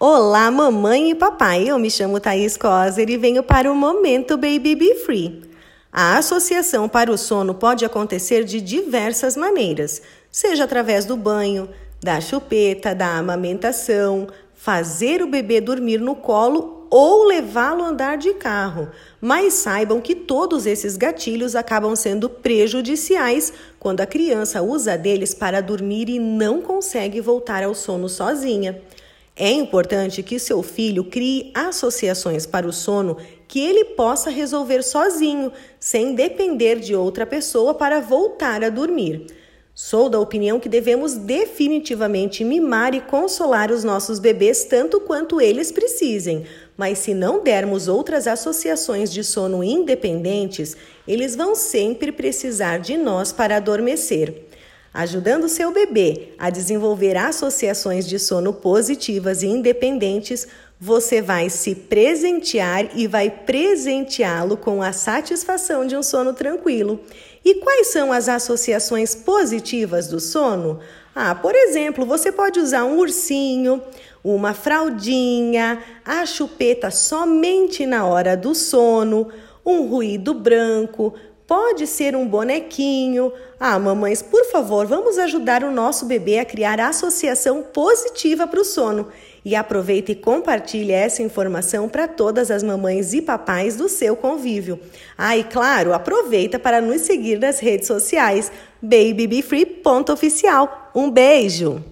Olá, mamãe e papai. Eu me chamo Thaís Coser e venho para o Momento Baby Be Free. A associação para o sono pode acontecer de diversas maneiras, seja através do banho, da chupeta, da amamentação, fazer o bebê dormir no colo ou levá-lo a andar de carro. Mas saibam que todos esses gatilhos acabam sendo prejudiciais quando a criança usa deles para dormir e não consegue voltar ao sono sozinha. É importante que seu filho crie associações para o sono que ele possa resolver sozinho, sem depender de outra pessoa para voltar a dormir. Sou da opinião que devemos definitivamente mimar e consolar os nossos bebês tanto quanto eles precisem, mas se não dermos outras associações de sono independentes, eles vão sempre precisar de nós para adormecer ajudando seu bebê a desenvolver associações de sono positivas e independentes, você vai se presentear e vai presenteá-lo com a satisfação de um sono tranquilo. E quais são as associações positivas do sono? Ah, por exemplo, você pode usar um ursinho, uma fraldinha, a chupeta somente na hora do sono, um ruído branco, Pode ser um bonequinho. Ah, mamães, por favor, vamos ajudar o nosso bebê a criar associação positiva para o sono. E aproveite e compartilhe essa informação para todas as mamães e papais do seu convívio. Ah, e claro, aproveita para nos seguir nas redes sociais babybefree.oficial. Um beijo!